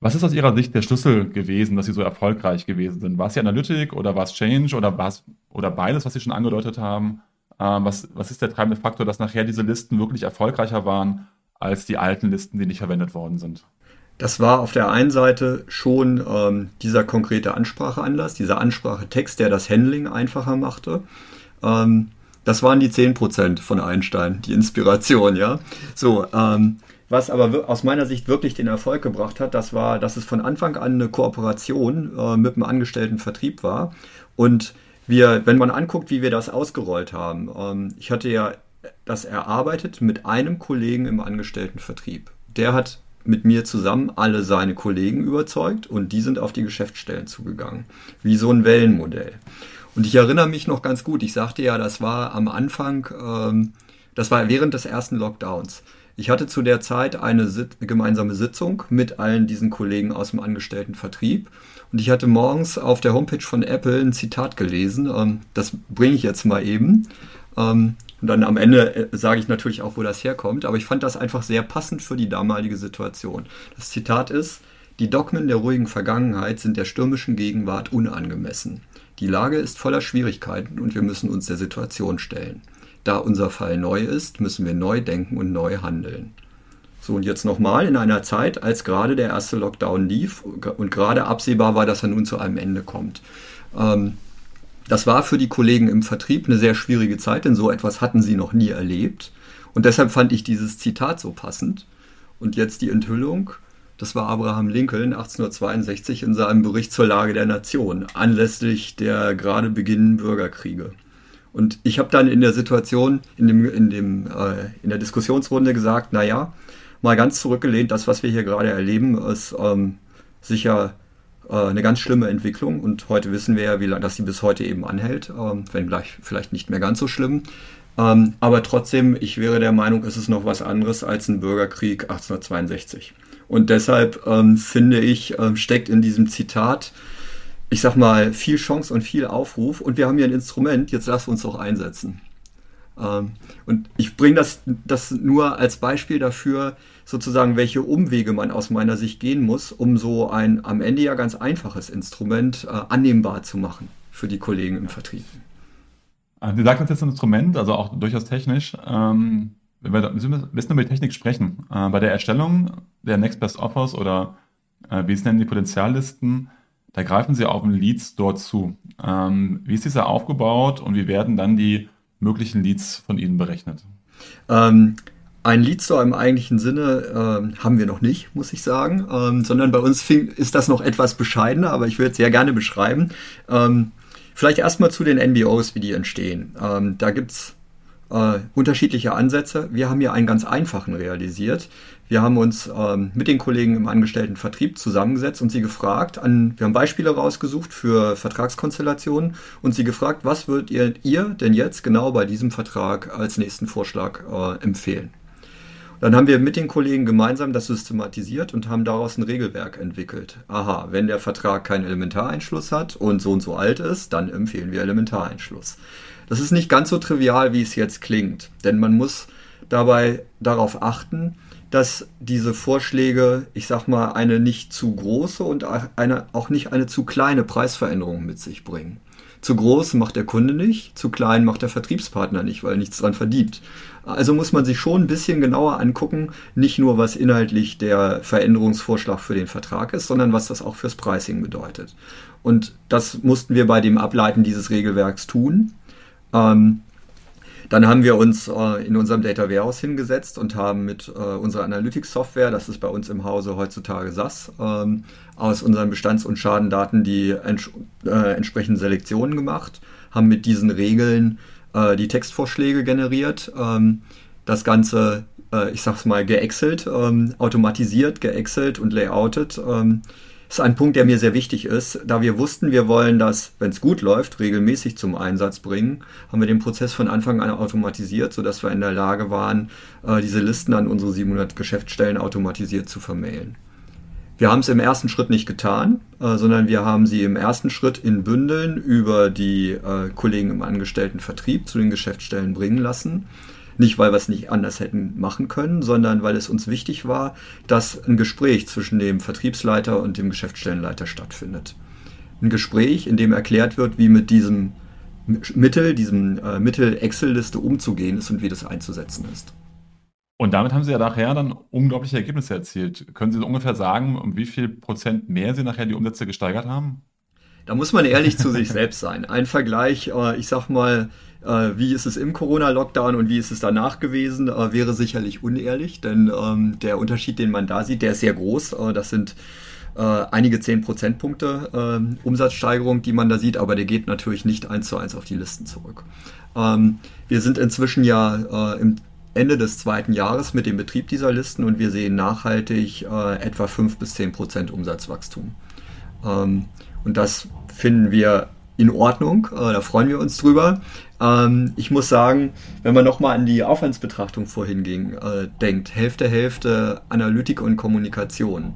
Was ist aus Ihrer Sicht der Schlüssel gewesen, dass Sie so erfolgreich gewesen sind? War es die Analytik oder war es Change oder war es oder beides, was Sie schon angedeutet haben? Ähm, was, was ist der treibende Faktor, dass nachher diese Listen wirklich erfolgreicher waren als die alten Listen, die nicht verwendet worden sind? Das war auf der einen Seite schon ähm, dieser konkrete Anspracheanlass, dieser Ansprachetext, der das Handling einfacher machte. Ähm, das waren die 10% von Einstein, die Inspiration, ja. So, ähm, was aber aus meiner Sicht wirklich den Erfolg gebracht hat, das war, dass es von Anfang an eine Kooperation äh, mit dem Angestelltenvertrieb war. Und wir, wenn man anguckt, wie wir das ausgerollt haben, ähm, ich hatte ja das erarbeitet mit einem Kollegen im Angestelltenvertrieb. Der hat mit mir zusammen alle seine Kollegen überzeugt und die sind auf die Geschäftsstellen zugegangen. Wie so ein Wellenmodell. Und ich erinnere mich noch ganz gut, ich sagte ja, das war am Anfang, ähm, das war während des ersten Lockdowns. Ich hatte zu der Zeit eine Sit gemeinsame Sitzung mit allen diesen Kollegen aus dem Angestelltenvertrieb. Und ich hatte morgens auf der Homepage von Apple ein Zitat gelesen. Ähm, das bringe ich jetzt mal eben. Ähm, und dann am Ende äh, sage ich natürlich auch, wo das herkommt. Aber ich fand das einfach sehr passend für die damalige Situation. Das Zitat ist, die Dogmen der ruhigen Vergangenheit sind der stürmischen Gegenwart unangemessen. Die Lage ist voller Schwierigkeiten und wir müssen uns der Situation stellen. Da unser Fall neu ist, müssen wir neu denken und neu handeln. So, und jetzt nochmal in einer Zeit, als gerade der erste Lockdown lief und gerade absehbar war, dass er nun zu einem Ende kommt. Ähm, das war für die Kollegen im Vertrieb eine sehr schwierige Zeit, denn so etwas hatten sie noch nie erlebt. Und deshalb fand ich dieses Zitat so passend. Und jetzt die Enthüllung. Das war Abraham Lincoln 1862 in seinem Bericht zur Lage der Nation, anlässlich der gerade beginnenden Bürgerkriege. Und ich habe dann in der Situation, in, dem, in, dem, äh, in der Diskussionsrunde gesagt, naja, mal ganz zurückgelehnt, das, was wir hier gerade erleben, ist ähm, sicher eine ganz schlimme Entwicklung und heute wissen wir ja, wie lange, dass sie bis heute eben anhält, ähm, wenn gleich vielleicht nicht mehr ganz so schlimm. Ähm, aber trotzdem, ich wäre der Meinung, es ist noch was anderes als ein Bürgerkrieg 1862. Und deshalb ähm, finde ich, ähm, steckt in diesem Zitat, ich sag mal, viel Chance und viel Aufruf. Und wir haben hier ein Instrument, jetzt lass uns doch einsetzen. Ähm, und ich bringe das, das nur als Beispiel dafür, sozusagen, welche Umwege man aus meiner Sicht gehen muss, um so ein am Ende ja ganz einfaches Instrument äh, annehmbar zu machen für die Kollegen im Vertrieb. Sie sagen uns jetzt ein Instrument, also auch durchaus technisch. Ähm, wir bisschen über die Technik sprechen, äh, bei der Erstellung der Next Best Offers oder äh, wie Sie nennen die Potenziallisten, da greifen Sie auf den Leads dort zu. Ähm, wie ist dieser aufgebaut und wie werden dann die möglichen Leads von Ihnen berechnet? Ähm, ein Lead Store im eigentlichen Sinne ähm, haben wir noch nicht, muss ich sagen, ähm, sondern bei uns fing, ist das noch etwas bescheidener, aber ich würde es sehr gerne beschreiben. Ähm, vielleicht erstmal zu den NBOs, wie die entstehen. Ähm, da gibt's äh, unterschiedliche Ansätze. Wir haben hier einen ganz einfachen realisiert. Wir haben uns ähm, mit den Kollegen im angestellten Vertrieb zusammengesetzt und sie gefragt, an, wir haben Beispiele rausgesucht für Vertragskonstellationen und sie gefragt, was würdet ihr, ihr denn jetzt genau bei diesem Vertrag als nächsten Vorschlag äh, empfehlen? Dann haben wir mit den Kollegen gemeinsam das systematisiert und haben daraus ein Regelwerk entwickelt. Aha, wenn der Vertrag keinen Elementareinschluss hat und so und so alt ist, dann empfehlen wir Elementareinschluss. Das ist nicht ganz so trivial, wie es jetzt klingt, denn man muss dabei darauf achten, dass diese Vorschläge, ich sag mal, eine nicht zu große und eine, auch nicht eine zu kleine Preisveränderung mit sich bringen. Zu groß macht der Kunde nicht, zu klein macht der Vertriebspartner nicht, weil er nichts dran verdient. Also muss man sich schon ein bisschen genauer angucken, nicht nur was inhaltlich der Veränderungsvorschlag für den Vertrag ist, sondern was das auch fürs Pricing bedeutet. Und das mussten wir bei dem Ableiten dieses Regelwerks tun. Ähm, dann haben wir uns äh, in unserem Data Warehouse hingesetzt und haben mit äh, unserer Analytics-Software, das ist bei uns im Hause heutzutage SAS, ähm, aus unseren Bestands- und Schadendaten die ents äh, entsprechenden Selektionen gemacht, haben mit diesen Regeln äh, die Textvorschläge generiert, ähm, das Ganze, äh, ich sag's mal, geexelt, ähm, automatisiert, geexelt und layoutet ähm, ist ein Punkt, der mir sehr wichtig ist. Da wir wussten, wir wollen das, wenn es gut läuft, regelmäßig zum Einsatz bringen, haben wir den Prozess von Anfang an automatisiert, sodass wir in der Lage waren, äh, diese Listen an unsere 700 Geschäftsstellen automatisiert zu vermailen. Wir haben es im ersten Schritt nicht getan, äh, sondern wir haben sie im ersten Schritt in Bündeln über die äh, Kollegen im angestellten Vertrieb zu den Geschäftsstellen bringen lassen nicht, weil wir es nicht anders hätten machen können, sondern weil es uns wichtig war, dass ein Gespräch zwischen dem Vertriebsleiter und dem Geschäftsstellenleiter stattfindet. Ein Gespräch, in dem erklärt wird, wie mit diesem Mittel, diesem äh, Mittel Excel-Liste umzugehen ist und wie das einzusetzen ist. Und damit haben Sie ja nachher dann unglaubliche Ergebnisse erzielt. Können Sie ungefähr sagen, um wie viel Prozent mehr Sie nachher die Umsätze gesteigert haben? Da muss man ehrlich zu sich selbst sein. Ein Vergleich, äh, ich sag mal, wie ist es im Corona-Lockdown und wie ist es danach gewesen, äh, wäre sicherlich unehrlich, denn ähm, der Unterschied, den man da sieht, der ist sehr groß. Äh, das sind äh, einige 10 Prozentpunkte ähm, Umsatzsteigerung, die man da sieht, aber der geht natürlich nicht eins zu eins auf die Listen zurück. Ähm, wir sind inzwischen ja äh, im Ende des zweiten Jahres mit dem Betrieb dieser Listen und wir sehen nachhaltig äh, etwa 5 bis 10 Prozent Umsatzwachstum. Ähm, und das finden wir in Ordnung, äh, da freuen wir uns drüber. Ähm, ich muss sagen, wenn man nochmal an die Aufwandsbetrachtung vorhin ging, äh, denkt, Hälfte, Hälfte Analytik und Kommunikation.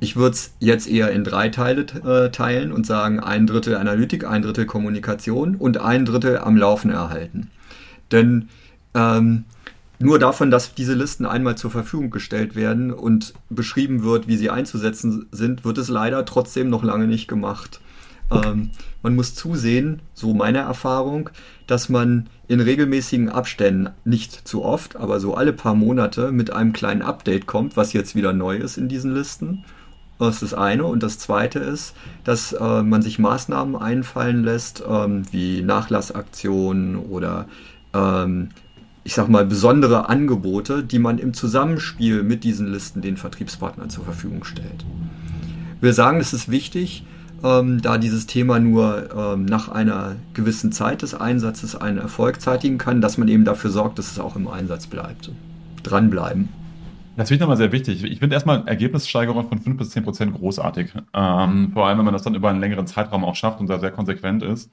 Ich würde es jetzt eher in drei Teile äh, teilen und sagen, ein Drittel Analytik, ein Drittel Kommunikation und ein Drittel am Laufen erhalten. Denn ähm, nur davon, dass diese Listen einmal zur Verfügung gestellt werden und beschrieben wird, wie sie einzusetzen sind, wird es leider trotzdem noch lange nicht gemacht. Ähm, man muss zusehen, so meine Erfahrung, dass man in regelmäßigen Abständen, nicht zu oft, aber so alle paar Monate mit einem kleinen Update kommt, was jetzt wieder neu ist in diesen Listen. Das ist das eine. Und das zweite ist, dass äh, man sich Maßnahmen einfallen lässt, ähm, wie Nachlassaktionen oder ähm, ich sag mal, besondere Angebote, die man im Zusammenspiel mit diesen Listen den Vertriebspartnern zur Verfügung stellt. Wir sagen, es ist wichtig, ähm, da dieses Thema nur ähm, nach einer gewissen Zeit des Einsatzes einen Erfolg zeitigen kann, dass man eben dafür sorgt, dass es auch im Einsatz bleibt. Dranbleiben. Das finde ich nochmal sehr wichtig. Ich finde erstmal Ergebnissteigerung von 5 bis 10 Prozent großartig. Ähm, vor allem, wenn man das dann über einen längeren Zeitraum auch schafft und da sehr konsequent ist.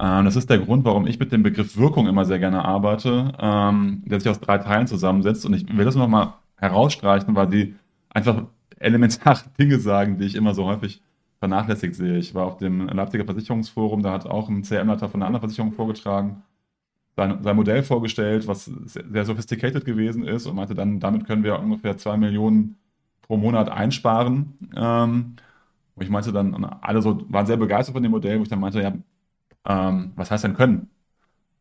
Ähm, das ist der Grund, warum ich mit dem Begriff Wirkung immer sehr gerne arbeite, ähm, der sich aus drei Teilen zusammensetzt. Und ich will das nochmal herausstreichen, weil die einfach elementare Dinge sagen, die ich immer so häufig vernachlässigt sehe. Ich war auf dem Leipziger Versicherungsforum, da hat auch ein CM-Leiter von einer anderen Versicherung vorgetragen, sein, sein Modell vorgestellt, was sehr, sehr sophisticated gewesen ist und meinte dann, damit können wir ungefähr zwei Millionen pro Monat einsparen. Ähm, wo ich meinte dann, alle so waren sehr begeistert von dem Modell, wo ich dann meinte, ja, ähm, was heißt denn können?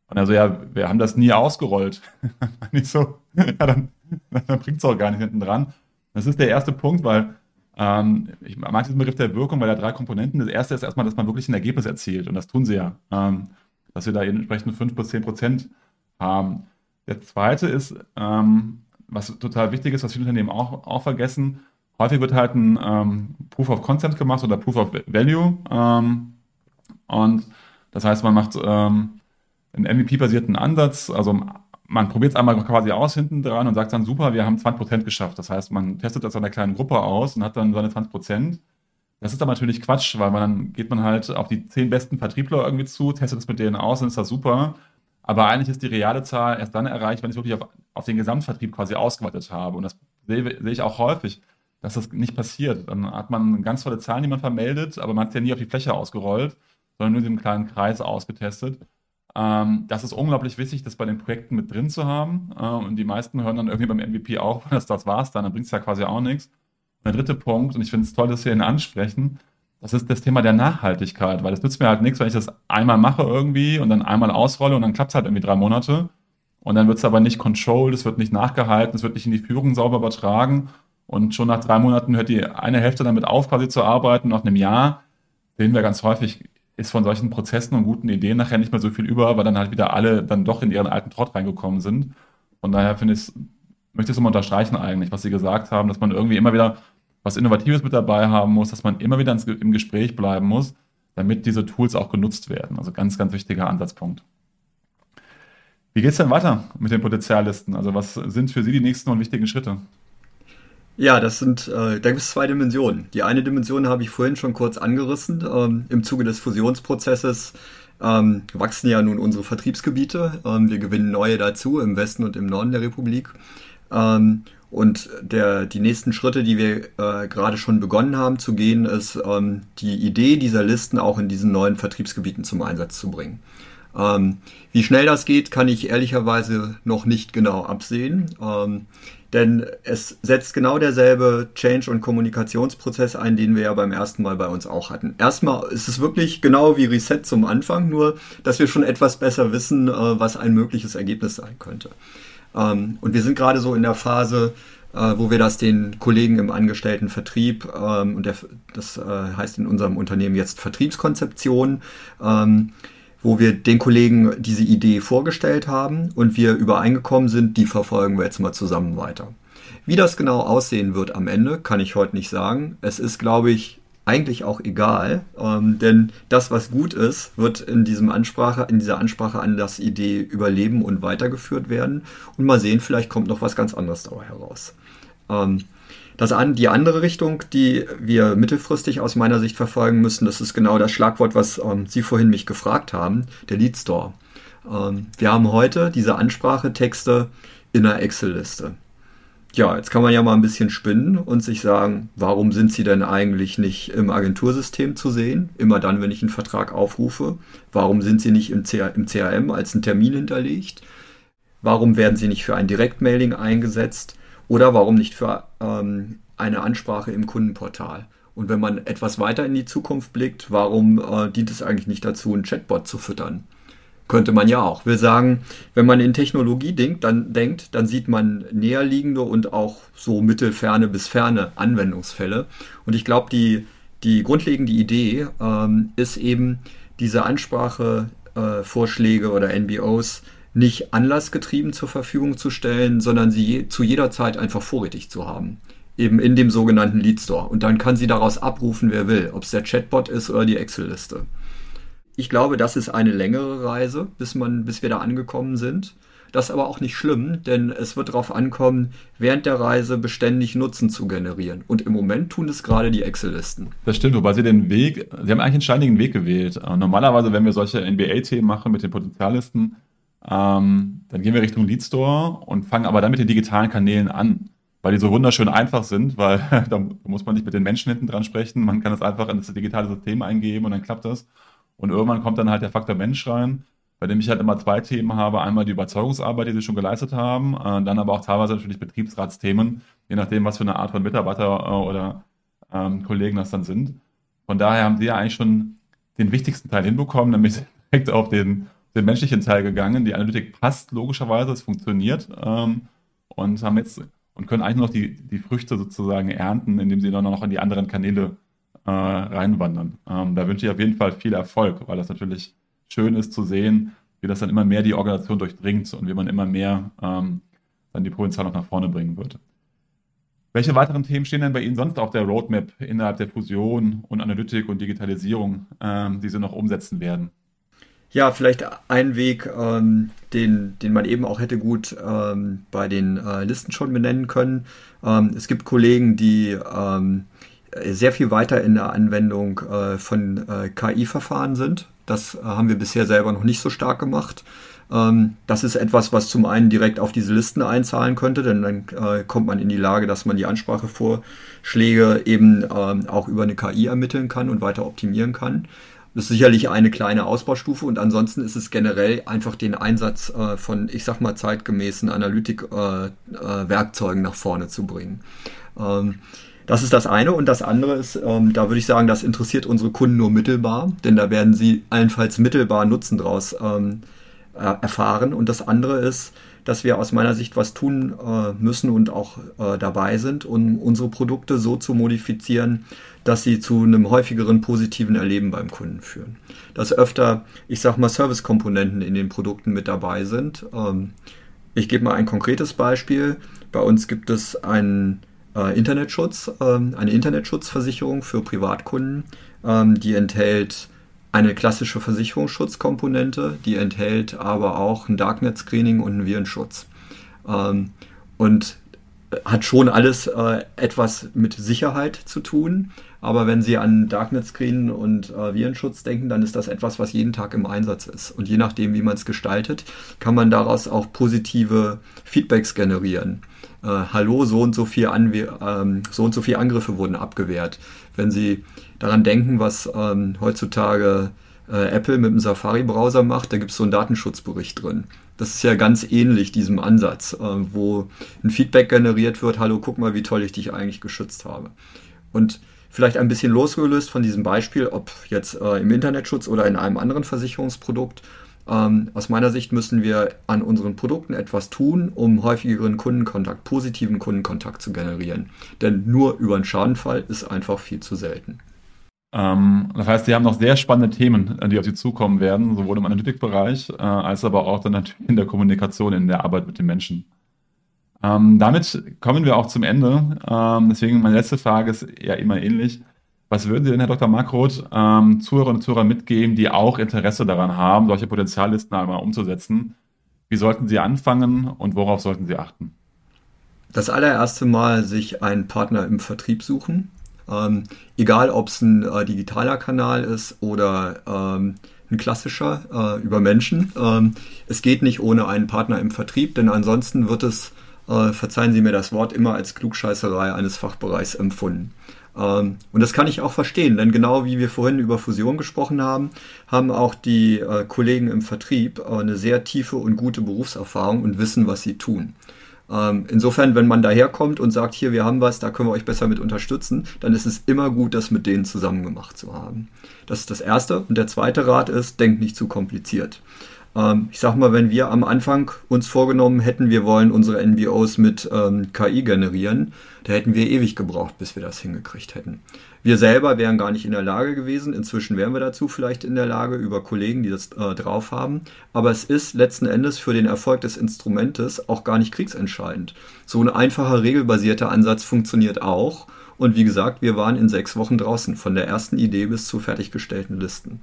Und er so, ja, wir haben das nie ausgerollt. nicht so, ja, dann, dann bringt es auch gar nicht hinten dran. Das ist der erste Punkt, weil ähm, ich mag diesen Begriff der Wirkung, weil er drei Komponenten. Das erste ist erstmal, dass man wirklich ein Ergebnis erzielt und das tun sie ja. Ähm, dass wir da entsprechend 5 bis 10 Prozent haben. Der zweite ist, ähm, was total wichtig ist, was viele Unternehmen auch, auch vergessen, häufig wird halt ein ähm, Proof of Concept gemacht oder Proof of Value. Ähm, und das heißt, man macht ähm, einen MVP-basierten Ansatz, also man probiert es einmal quasi aus hinten dran und sagt dann, super, wir haben 20% geschafft. Das heißt, man testet das an einer kleinen Gruppe aus und hat dann seine 20%. Das ist aber natürlich Quatsch, weil man dann geht man halt auf die zehn besten Vertriebler irgendwie zu, testet es mit denen aus und ist das super. Aber eigentlich ist die reale Zahl erst dann erreicht, wenn ich wirklich auf, auf den Gesamtvertrieb quasi ausgeweitet habe. Und das sehe, sehe ich auch häufig, dass das nicht passiert. Dann hat man ganz tolle Zahlen, die man vermeldet, aber man hat sie ja nie auf die Fläche ausgerollt, sondern nur in diesem kleinen Kreis ausgetestet. Ähm, das ist unglaublich wichtig, das bei den Projekten mit drin zu haben. Äh, und die meisten hören dann irgendwie beim MVP auch, dass das war's dann, dann bringt es ja quasi auch nichts. Und der dritte Punkt, und ich finde es toll, dass wir ihn ansprechen, das ist das Thema der Nachhaltigkeit, weil es nützt mir halt nichts, wenn ich das einmal mache irgendwie und dann einmal ausrolle und dann klappt es halt irgendwie drei Monate. Und dann wird es aber nicht controlled, es wird nicht nachgehalten, es wird nicht in die Führung sauber übertragen. Und schon nach drei Monaten hört die eine Hälfte damit auf, quasi zu arbeiten. Nach einem Jahr sehen wir ganz häufig, ist von solchen Prozessen und guten Ideen nachher nicht mehr so viel über, weil dann halt wieder alle dann doch in ihren alten Trott reingekommen sind. Von daher finde ich, möchte ich es immer unterstreichen eigentlich, was Sie gesagt haben, dass man irgendwie immer wieder was Innovatives mit dabei haben muss, dass man immer wieder im Gespräch bleiben muss, damit diese Tools auch genutzt werden. Also ganz, ganz wichtiger Ansatzpunkt. Wie geht es denn weiter mit den Potenziallisten? Also was sind für Sie die nächsten und wichtigen Schritte? Ja, das sind, äh, da gibt es zwei Dimensionen. Die eine Dimension habe ich vorhin schon kurz angerissen. Ähm, Im Zuge des Fusionsprozesses ähm, wachsen ja nun unsere Vertriebsgebiete. Ähm, wir gewinnen neue dazu im Westen und im Norden der Republik. Ähm, und der, die nächsten Schritte, die wir äh, gerade schon begonnen haben zu gehen, ist ähm, die Idee dieser Listen auch in diesen neuen Vertriebsgebieten zum Einsatz zu bringen. Ähm, wie schnell das geht, kann ich ehrlicherweise noch nicht genau absehen. Denn es setzt genau derselbe Change- und Kommunikationsprozess ein, den wir ja beim ersten Mal bei uns auch hatten. Erstmal ist es wirklich genau wie Reset zum Anfang, nur dass wir schon etwas besser wissen, äh, was ein mögliches Ergebnis sein könnte. Ähm, und wir sind gerade so in der Phase, äh, wo wir das den Kollegen im Angestelltenvertrieb ähm, und das äh, heißt in unserem Unternehmen jetzt Vertriebskonzeption, ähm, wo wir den Kollegen diese Idee vorgestellt haben und wir übereingekommen sind, die verfolgen wir jetzt mal zusammen weiter. Wie das genau aussehen wird am Ende, kann ich heute nicht sagen. Es ist, glaube ich, eigentlich auch egal, ähm, denn das, was gut ist, wird in, diesem Ansprache, in dieser Ansprache an das Idee überleben und weitergeführt werden. Und mal sehen, vielleicht kommt noch was ganz anderes dabei heraus. Ähm, das an, die andere Richtung, die wir mittelfristig aus meiner Sicht verfolgen müssen, das ist genau das Schlagwort, was ähm, Sie vorhin mich gefragt haben, der Lead Store. Ähm, wir haben heute diese Ansprachetexte in einer Excel-Liste. Ja, jetzt kann man ja mal ein bisschen spinnen und sich sagen, warum sind sie denn eigentlich nicht im Agentursystem zu sehen? Immer dann, wenn ich einen Vertrag aufrufe. Warum sind sie nicht im, CRM als ein Termin hinterlegt? Warum werden sie nicht für ein Direktmailing eingesetzt? Oder warum nicht für ähm, eine Ansprache im Kundenportal? Und wenn man etwas weiter in die Zukunft blickt, warum äh, dient es eigentlich nicht dazu, einen Chatbot zu füttern? Könnte man ja auch. Wir sagen, wenn man in Technologie denkt, dann denkt, dann sieht man näherliegende und auch so mittelferne bis ferne Anwendungsfälle. Und ich glaube, die, die grundlegende Idee ähm, ist eben, diese Ansprachevorschläge äh, oder NBOs nicht anlassgetrieben zur Verfügung zu stellen, sondern sie je, zu jeder Zeit einfach vorrätig zu haben. Eben in dem sogenannten Lead Store. Und dann kann sie daraus abrufen, wer will, ob es der Chatbot ist oder die Excel-Liste. Ich glaube, das ist eine längere Reise, bis, man, bis wir da angekommen sind. Das ist aber auch nicht schlimm, denn es wird darauf ankommen, während der Reise beständig Nutzen zu generieren. Und im Moment tun es gerade die Excel-Listen. Das stimmt, wobei Sie den Weg, Sie haben eigentlich einen steinigen Weg gewählt. Normalerweise, wenn wir solche NBA-Themen machen mit den Potenziallisten, ähm, dann gehen wir Richtung Lead Store und fangen aber dann mit den digitalen Kanälen an, weil die so wunderschön einfach sind, weil da muss man nicht mit den Menschen hinten dran sprechen. Man kann das einfach in das digitale System eingeben und dann klappt das. Und irgendwann kommt dann halt der Faktor Mensch rein, bei dem ich halt immer zwei Themen habe. Einmal die Überzeugungsarbeit, die sie schon geleistet haben, äh, dann aber auch teilweise natürlich Betriebsratsthemen, je nachdem, was für eine Art von Mitarbeiter äh, oder ähm, Kollegen das dann sind. Von daher haben sie ja eigentlich schon den wichtigsten Teil hinbekommen, nämlich direkt auf den den menschlichen Teil gegangen. Die Analytik passt logischerweise, es funktioniert ähm, und haben jetzt und können eigentlich nur noch die, die Früchte sozusagen ernten, indem sie dann noch in die anderen Kanäle äh, reinwandern. Ähm, da wünsche ich auf jeden Fall viel Erfolg, weil das natürlich schön ist zu sehen, wie das dann immer mehr die Organisation durchdringt und wie man immer mehr ähm, dann die Provinzial noch nach vorne bringen wird. Welche weiteren Themen stehen denn bei Ihnen sonst auf der Roadmap innerhalb der Fusion und Analytik und Digitalisierung, ähm, die Sie noch umsetzen werden? Ja, vielleicht ein Weg, ähm, den, den man eben auch hätte gut ähm, bei den äh, Listen schon benennen können. Ähm, es gibt Kollegen, die ähm, sehr viel weiter in der Anwendung äh, von äh, KI-Verfahren sind. Das äh, haben wir bisher selber noch nicht so stark gemacht. Ähm, das ist etwas, was zum einen direkt auf diese Listen einzahlen könnte, denn dann äh, kommt man in die Lage, dass man die Ansprachevorschläge eben ähm, auch über eine KI ermitteln kann und weiter optimieren kann. Das ist sicherlich eine kleine Ausbaustufe und ansonsten ist es generell einfach den Einsatz äh, von, ich sag mal, zeitgemäßen Analytik-Werkzeugen äh, äh, nach vorne zu bringen. Ähm, das ist das eine. Und das andere ist, ähm, da würde ich sagen, das interessiert unsere Kunden nur mittelbar, denn da werden sie allenfalls mittelbar Nutzen draus ähm, äh, erfahren. Und das andere ist, dass wir aus meiner Sicht was tun äh, müssen und auch äh, dabei sind, um unsere Produkte so zu modifizieren, dass sie zu einem häufigeren positiven Erleben beim Kunden führen. Dass öfter, ich sag mal, Servicekomponenten in den Produkten mit dabei sind. Ähm, ich gebe mal ein konkretes Beispiel. Bei uns gibt es einen äh, Internetschutz, ähm, eine Internetschutzversicherung für Privatkunden, ähm, die enthält eine klassische Versicherungsschutzkomponente, die enthält aber auch ein Darknet-Screening und einen Virenschutz. Ähm, und hat schon alles äh, etwas mit Sicherheit zu tun. Aber wenn Sie an Darknet-Screen und äh, Virenschutz denken, dann ist das etwas, was jeden Tag im Einsatz ist. Und je nachdem, wie man es gestaltet, kann man daraus auch positive Feedbacks generieren. Äh, Hallo, so und so viel, ähm, so und so viel Angriffe wurden abgewehrt. Wenn Sie daran denken, was ähm, heutzutage äh, Apple mit dem Safari-Browser macht, da gibt es so einen Datenschutzbericht drin. Das ist ja ganz ähnlich diesem Ansatz, äh, wo ein Feedback generiert wird, hallo, guck mal, wie toll ich dich eigentlich geschützt habe. Und vielleicht ein bisschen losgelöst von diesem Beispiel, ob jetzt äh, im Internetschutz oder in einem anderen Versicherungsprodukt, ähm, aus meiner Sicht müssen wir an unseren Produkten etwas tun, um häufigeren Kundenkontakt, positiven Kundenkontakt zu generieren. Denn nur über einen Schadenfall ist einfach viel zu selten. Ähm, das heißt, Sie haben noch sehr spannende Themen, die auf Sie zukommen werden, sowohl im Analytikbereich äh, als aber auch dann natürlich in der Kommunikation, in der Arbeit mit den Menschen. Ähm, damit kommen wir auch zum Ende. Ähm, deswegen meine letzte Frage ist eher immer ähnlich. Was würden Sie denn, Herr Dr. Markroth, ähm, Zuhörer und Zuhörer mitgeben, die auch Interesse daran haben, solche Potenziallisten einmal umzusetzen? Wie sollten sie anfangen und worauf sollten sie achten? Das allererste Mal sich einen Partner im Vertrieb suchen. Ähm, egal, ob es ein äh, digitaler Kanal ist oder ähm, ein klassischer äh, über Menschen. Ähm, es geht nicht ohne einen Partner im Vertrieb, denn ansonsten wird es, äh, verzeihen Sie mir das Wort, immer als Klugscheißerei eines Fachbereichs empfunden. Ähm, und das kann ich auch verstehen, denn genau wie wir vorhin über Fusion gesprochen haben, haben auch die äh, Kollegen im Vertrieb äh, eine sehr tiefe und gute Berufserfahrung und wissen, was sie tun. Ähm, insofern, wenn man daherkommt und sagt, hier, wir haben was, da können wir euch besser mit unterstützen, dann ist es immer gut, das mit denen zusammen gemacht zu haben. Das ist das Erste. Und der zweite Rat ist, denkt nicht zu kompliziert. Ähm, ich sag mal, wenn wir am Anfang uns vorgenommen hätten, wir wollen unsere NBOs mit ähm, KI generieren, da hätten wir ewig gebraucht, bis wir das hingekriegt hätten. Wir selber wären gar nicht in der Lage gewesen. Inzwischen wären wir dazu vielleicht in der Lage über Kollegen, die das äh, drauf haben. Aber es ist letzten Endes für den Erfolg des Instrumentes auch gar nicht kriegsentscheidend. So ein einfacher regelbasierter Ansatz funktioniert auch. Und wie gesagt, wir waren in sechs Wochen draußen, von der ersten Idee bis zu fertiggestellten Listen.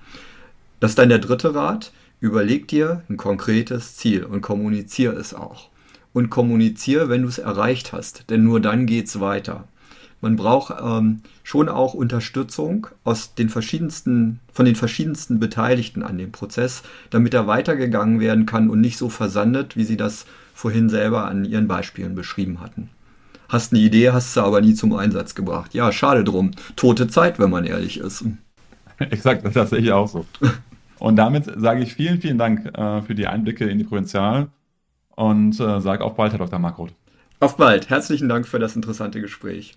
Das ist dann der dritte Rat. Überleg dir ein konkretes Ziel und kommuniziere es auch. Und kommuniziere, wenn du es erreicht hast, denn nur dann geht es weiter. Man braucht ähm, schon auch Unterstützung aus den verschiedensten, von den verschiedensten Beteiligten an dem Prozess, damit er weitergegangen werden kann und nicht so versandet, wie Sie das vorhin selber an Ihren Beispielen beschrieben hatten. Hast eine Idee, hast sie aber nie zum Einsatz gebracht. Ja, schade drum. Tote Zeit, wenn man ehrlich ist. Exakt, das sehe ich auch so. Und damit sage ich vielen, vielen Dank äh, für die Einblicke in die Provinzial und äh, sage auf bald, Herr Dr. Markroth. Auf bald. Herzlichen Dank für das interessante Gespräch.